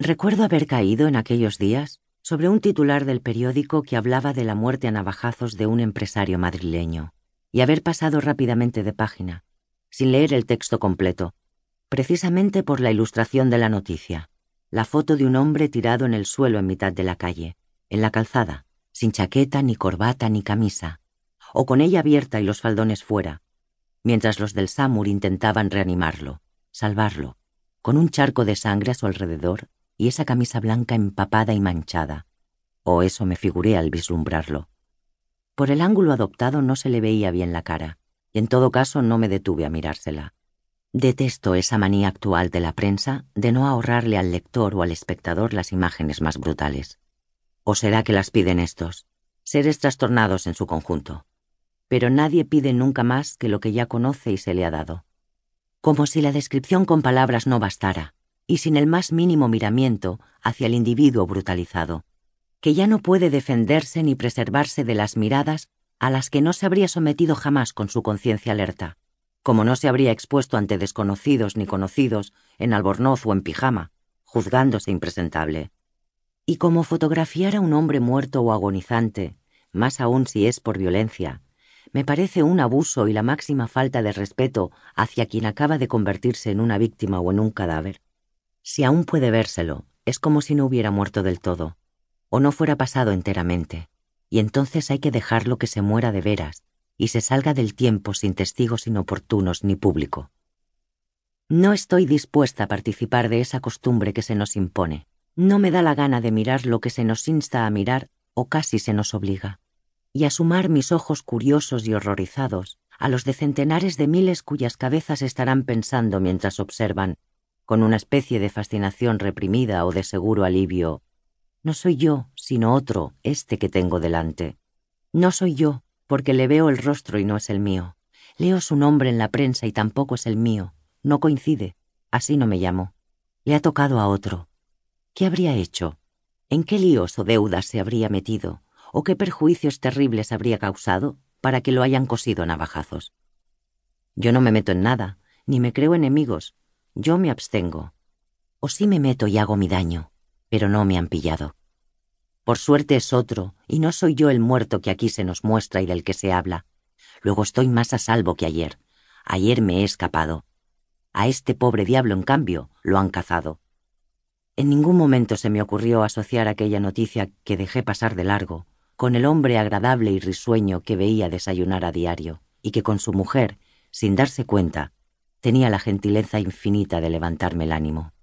Recuerdo haber caído en aquellos días sobre un titular del periódico que hablaba de la muerte a navajazos de un empresario madrileño, y haber pasado rápidamente de página, sin leer el texto completo, precisamente por la ilustración de la noticia, la foto de un hombre tirado en el suelo en mitad de la calle, en la calzada, sin chaqueta, ni corbata, ni camisa, o con ella abierta y los faldones fuera, mientras los del SAMUR intentaban reanimarlo, salvarlo, con un charco de sangre a su alrededor y esa camisa blanca empapada y manchada, o eso me figuré al vislumbrarlo. Por el ángulo adoptado no se le veía bien la cara, y en todo caso no me detuve a mirársela. Detesto esa manía actual de la prensa de no ahorrarle al lector o al espectador las imágenes más brutales. ¿O será que las piden estos, seres trastornados en su conjunto? Pero nadie pide nunca más que lo que ya conoce y se le ha dado. Como si la descripción con palabras no bastara, y sin el más mínimo miramiento hacia el individuo brutalizado, que ya no puede defenderse ni preservarse de las miradas a las que no se habría sometido jamás con su conciencia alerta, como no se habría expuesto ante desconocidos ni conocidos en albornoz o en pijama, juzgándose impresentable. Y como fotografiar a un hombre muerto o agonizante, más aún si es por violencia, me parece un abuso y la máxima falta de respeto hacia quien acaba de convertirse en una víctima o en un cadáver. Si aún puede vérselo, es como si no hubiera muerto del todo, o no fuera pasado enteramente, y entonces hay que dejarlo que se muera de veras y se salga del tiempo sin testigos inoportunos ni público. No estoy dispuesta a participar de esa costumbre que se nos impone. No me da la gana de mirar lo que se nos insta a mirar o casi se nos obliga, y a sumar mis ojos curiosos y horrorizados a los de centenares de miles cuyas cabezas estarán pensando mientras observan con una especie de fascinación reprimida o de seguro alivio. No soy yo, sino otro, este que tengo delante. No soy yo, porque le veo el rostro y no es el mío. Leo su nombre en la prensa y tampoco es el mío. No coincide. Así no me llamo. Le ha tocado a otro. ¿Qué habría hecho? ¿En qué líos o deudas se habría metido? ¿O qué perjuicios terribles habría causado para que lo hayan cosido navajazos? Yo no me meto en nada, ni me creo enemigos, yo me abstengo. O sí me meto y hago mi daño, pero no me han pillado. Por suerte es otro, y no soy yo el muerto que aquí se nos muestra y del que se habla. Luego estoy más a salvo que ayer. Ayer me he escapado. A este pobre diablo, en cambio, lo han cazado. En ningún momento se me ocurrió asociar aquella noticia que dejé pasar de largo con el hombre agradable y risueño que veía desayunar a diario, y que con su mujer, sin darse cuenta, tenía la gentileza infinita de levantarme el ánimo.